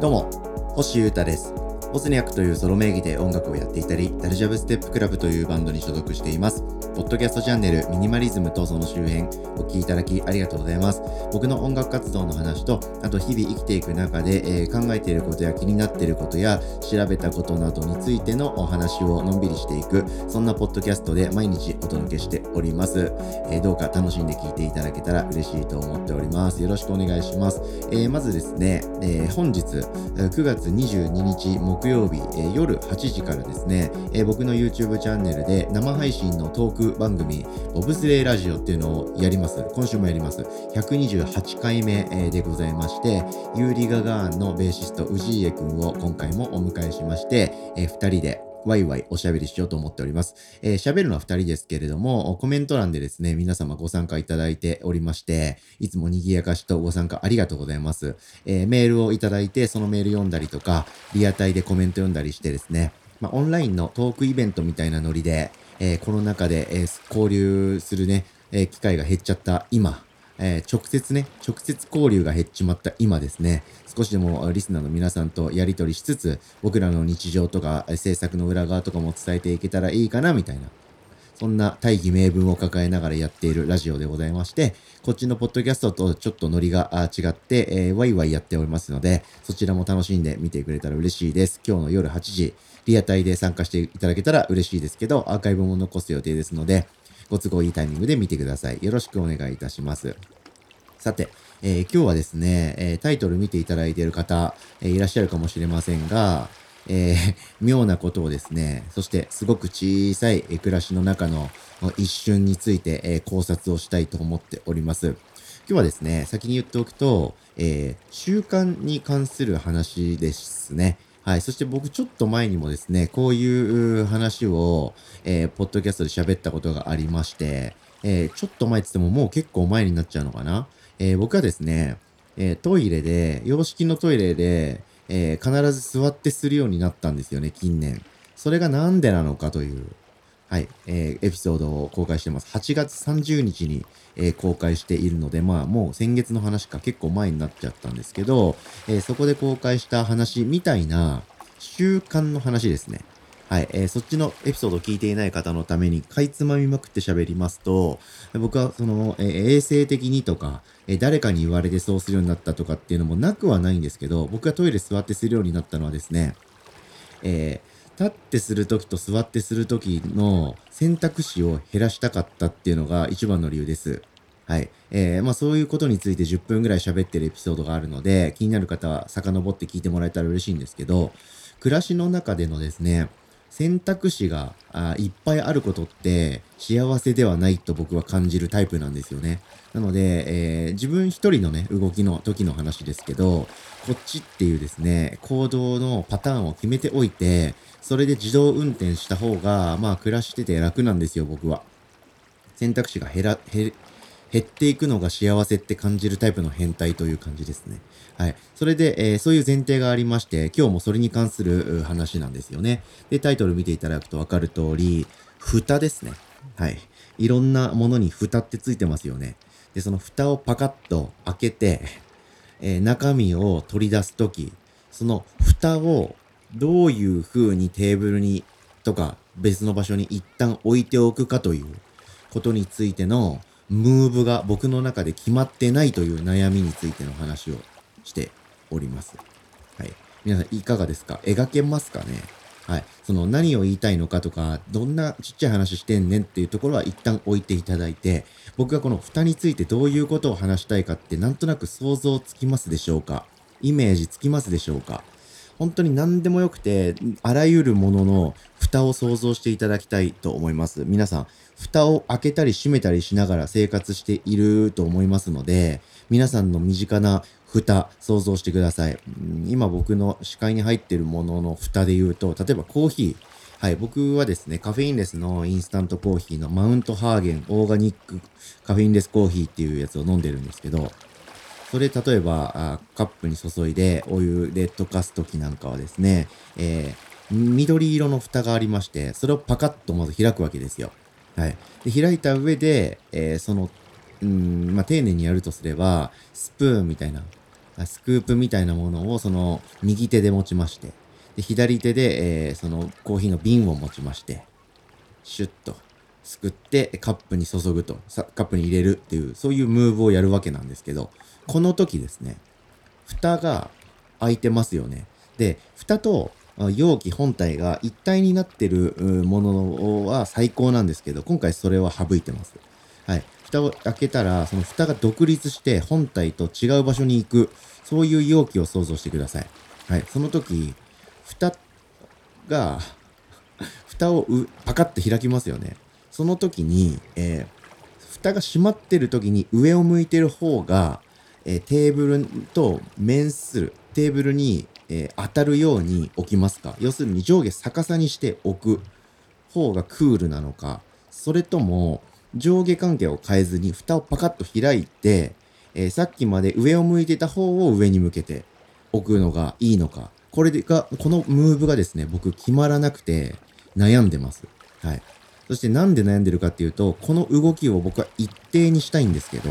どうも、星優太です。ボスニャックというソロ名義で音楽をやっていたり、ダルジャブステップクラブというバンドに所属しています。ポッドキャストチャンネルミニマリズムとその周辺、お聞きいただきありがとうございます。僕の音楽活動の話と、あと日々生きていく中で、えー考えていることや気になっていることや、調べたことなどについてのお話をのんびりしていく、そんなポッドキャストで毎日お届けしております。えーどうか楽しんで聞いていただけたら嬉しいと思っております。よろしくお願いします。えーまずですね、えー本日、9月22日木曜日、えー夜8時からですね、えー僕の YouTube チャンネルで生配信のトーク番組、ボブスレイラジオっていうのをやります。今週もやります。128回目でございまして、ユーリ・ガガーンのベーシスト、ウジイエ君を今回もお迎えしまして、え2人でワイワイおしゃべりしようと思っております。えー喋るのは2人ですけれども、コメント欄でですね、皆様ご参加いただいておりまして、いつも賑やかしとご参加ありがとうございます。えーメールをいただいて、そのメール読んだりとか、リアタイでコメント読んだりしてですね、まあ、オンラインのトークイベントみたいなノリで、えーコロナ禍で、えー交流するね、え機会が減っちゃった今、えー直接ね、直接交流が減っちまった今ですね、少しでもリスナーの皆さんとやり取りしつつ、僕らの日常とか制作の裏側とかも伝えていけたらいいかな、みたいな。そんな大義名分を抱えながらやっているラジオでございまして、こっちのポッドキャストとちょっとノリが違って、えーワイワイやっておりますので、そちらも楽しんで見てくれたら嬉しいです。今日の夜8時、リアタイで参加していただけたら嬉しいですけど、アーカイブも残す予定ですので、ご都合いいタイミングで見てください。よろしくお願いいたします。さて、えー今日はですね、えータイトル見ていただいている方、えーいらっしゃるかもしれませんが、え 妙なことをですね、そしてすごく小さい暮らしの中の一瞬について、え考察をしたいと思っております。今日はですね、先に言っておくと、えー習慣に関する話ですね。はい。そして僕ちょっと前にもですね、こういう話を、えーポッドキャストで喋ったことがありまして、えーちょっと前って言ってももう結構前になっちゃうのかな？えー僕はですね、えトイレで、洋式のトイレで、え必ず座ってするようになったんですよね、近年。それがなんでなのかという、はい、えーエピソードを公開してます。8月30日に、えー公開しているので、まあもう先月の話か結構前になっちゃったんですけど、えーそこで公開した話みたいな習慣の話ですね。はい、えーそっちのエピソードを聞いていない方のために、かいつまみまくって喋りますと、僕はその、えー衛生的にとか、えー誰かに言われてそうするようになったとかっていうのもなくはないんですけど、僕がトイレ座ってするようになったのはですね、えー立ってするときと座ってするときの選択肢を減らしたかったっていうのが一番の理由です。はい。えー、まあそういうことについて10分ぐらい喋ってるエピソードがあるので、気になる方は遡って聞いてもらえたら嬉しいんですけど、暮らしの中でのですね、選択肢があいっぱいあることって幸せではないと僕は感じるタイプなんですよね。なので、えー自分一人のね、動きの時の話ですけど、こっちっていうですね、行動のパターンを決めておいて、それで自動運転した方が、まあ暮らしてて楽なんですよ、僕は。選択肢が減ら、減、減っていくのが幸せって感じるタイプの変態という感じですね。はい。それで、えーそういう前提がありまして、今日もそれに関する話なんですよね。で、タイトル見ていただくとわかる通り、蓋ですね。はい。いろんなものに蓋ってついてますよね。で、その蓋をパカッと開けて、えー中身を取り出すとき、その蓋をどういう風にテーブルにとか別の場所に一旦置いておくかということについてのムーブが僕の中で決まってないという悩みについての話をしております。はい。皆さんいかがですか？描けますかね？はい。その何を言いたいのかとか、どんなちっちゃい話してんねんっていうところは一旦置いていただいて、僕がこの蓋についてどういうことを話したいかってなんとなく想像つきますでしょうか？イメージつきますでしょうか？本当に何でもよくて、あらゆるものの蓋を想像していただきたいと思います。皆さん、蓋を開けたり閉めたりしながら生活していると思いますので、皆さんの身近な蓋、想像してください。今僕の視界に入っているものの蓋で言うと、例えばコーヒー。はい、僕はですね、カフェインレスのインスタントコーヒーのマウントハーゲンオーガニックカフェインレスコーヒーっていうやつを飲んでるんですけど、それ例えばカップに注いでお湯で溶かすときなんかはですね、えー緑色の蓋がありまして、それをパカッとまず開くわけですよ。はい。で開いた上で、えーその、うん、まあ、丁寧にやるとすれば、スプーンみたいな、スクープみたいなものをその右手で持ちまして、で左手で、えー、そのコーヒーの瓶を持ちまして、シュッとすくってカップに注ぐと、カップに入れるっていう、そういうムーブをやるわけなんですけど、この時ですね、蓋が開いてますよね。で、蓋と容器本体が一体になってるものは最高なんですけど、今回それは省いてます。はい。蓋を開けたら、その蓋が独立して本体と違う場所に行く、そういう容器を想像してください。はい。その時、蓋が、蓋をパカッて開きますよね。その時に、えー、蓋が閉まってる時に上を向いてる方が、え、テーブルと面する、テーブルに、え、当たるように置きますか要するに上下逆さにして置く方がクールなのか、それとも上下関係を変えずに蓋をパカッと開いて、え、さっきまで上を向いてた方を上に向けて置くのがいいのか。これが、このムーブがですね、僕決まらなくて悩んでます。はい。そしてなんで悩んでるかっていうと、この動きを僕は一定にしたいんですけど、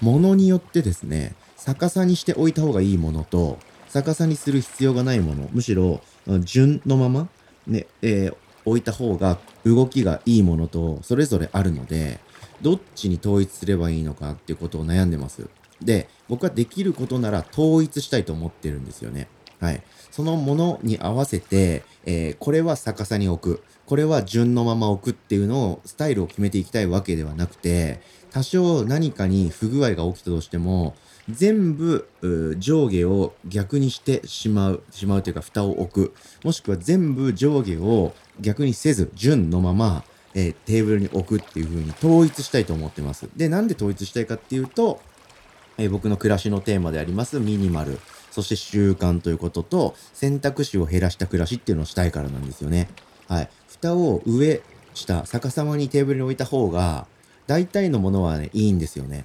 ものによってですね、逆さにしておいた方がいいものと、逆さにする必要がないもの、むしろ順のまま、ね、えー、置いた方が動きがいいものとそれぞれあるので、どっちに統一すればいいのかっていうことを悩んでます。で、僕はできることなら統一したいと思ってるんですよね。はい。そのものに合わせて、えー、これは逆さに置く。これは順のまま置くっていうのを、スタイルを決めていきたいわけではなくて、多少何かに不具合が起きたとしても、全部上下を逆にしてしまう、しまうというか蓋を置く。もしくは全部上下を逆にせず、順のまま、えー、テーブルに置くっていう風に統一したいと思ってます。で、なんで統一したいかっていうと、えー、僕の暮らしのテーマでありますミニマル、そして習慣ということと、選択肢を減らした暮らしっていうのをしたいからなんですよね。はい。蓋を上、下、逆さまにテーブルに置いた方が、大体のものはね、いいんですよね。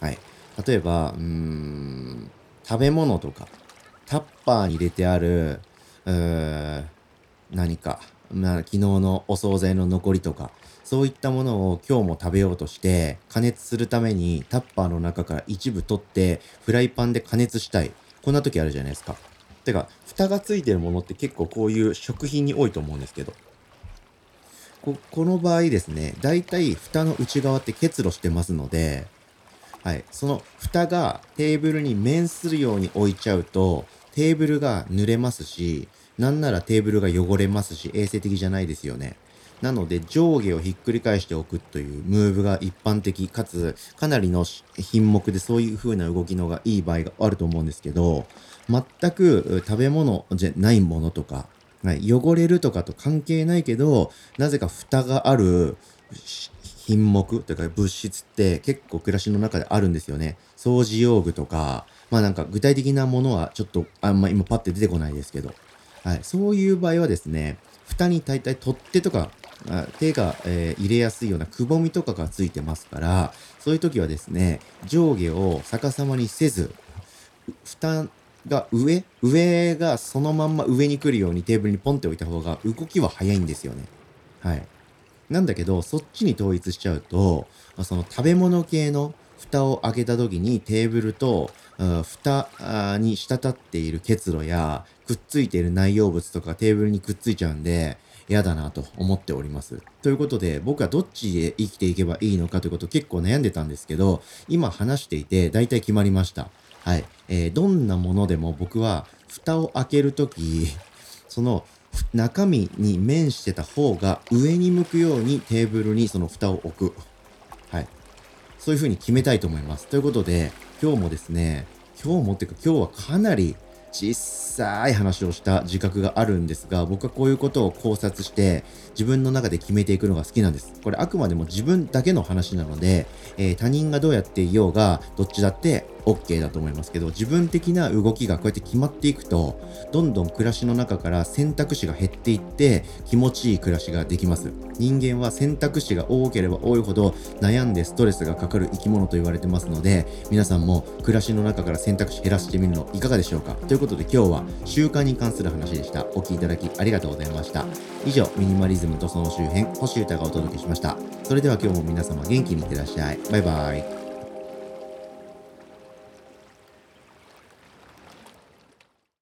はい。例えば、うーん、食べ物とか、タッパーに入れてある、うー何か、まあ、昨日のお惣菜の残りとか、そういったものを今日も食べようとして、加熱するためにタッパーの中から一部取って、フライパンで加熱したい。こんな時あるじゃないですか。てか、蓋がついてるものって結構こういう食品に多いと思うんですけど。ここの場合ですね、だいたい蓋の内側って結露してますので、はい、その蓋がテーブルに面するように置いちゃうと、テーブルが濡れますし、なんならテーブルが汚れますし、衛生的じゃないですよね。なので上下をひっくり返しておくというムーブが一般的かつかなりの品目でそういう風な動きのがいい場合があると思うんですけど全く食べ物じゃないものとか、はい、汚れるとかと関係ないけどなぜか蓋がある品目というか物質って結構暮らしの中であるんですよね。掃除用具とか、まあなんか具体的なものはちょっとあんま今パッて出てこないですけど、はい、そういう場合はですね、蓋に大体取っ手とか、手が、えー、入れやすいようなくぼみとかがついてますから、そういう時はですね、上下を逆さまにせず、蓋が上上がそのまんま上に来るようにテーブルにポンって置いた方が動きは早いんですよね。はい。なんだけど、そっちに統一しちゃうと、その食べ物系の蓋を開けた時にテーブルと、蓋に滴っている結露やくっついている内容物とかテーブルにくっついちゃうんで嫌だなと思っております。ということで僕はどっちで生きていけばいいのかということ結構悩んでたんですけど今話していて大体決まりました。はい。えー、どんなものでも僕は蓋を開けるときその中身に面してた方が上に向くようにテーブルにその蓋を置く。はい。そういう風に決めたいと思います。ということで、今日もですね、今日もっていうか今日はかなり小さい話をした自覚があるんですが、僕はこういうことを考察して自分の中で決めていくのが好きなんです。これあくまでも自分だけの話なので、えー、他人がどうやっていようが、どっちだって OK だと思いますけど、自分的な動きがこうやって決まっていくと、どんどん暮らしの中から選択肢が減っていって、気持ちいい暮らしができます。人間は選択肢が多ければ多いほど悩んでストレスがかかる生き物と言われてますので、皆さんも暮らしの中から選択肢減らしてみるのいかがでしょうか？ということで今日は習慣に関する話でした。お聴きいただきありがとうございました。以上、ミニマリズムとその周辺、星歌がお届けしました。それでは今日も皆様元気にいってらっしゃい。バイバイ。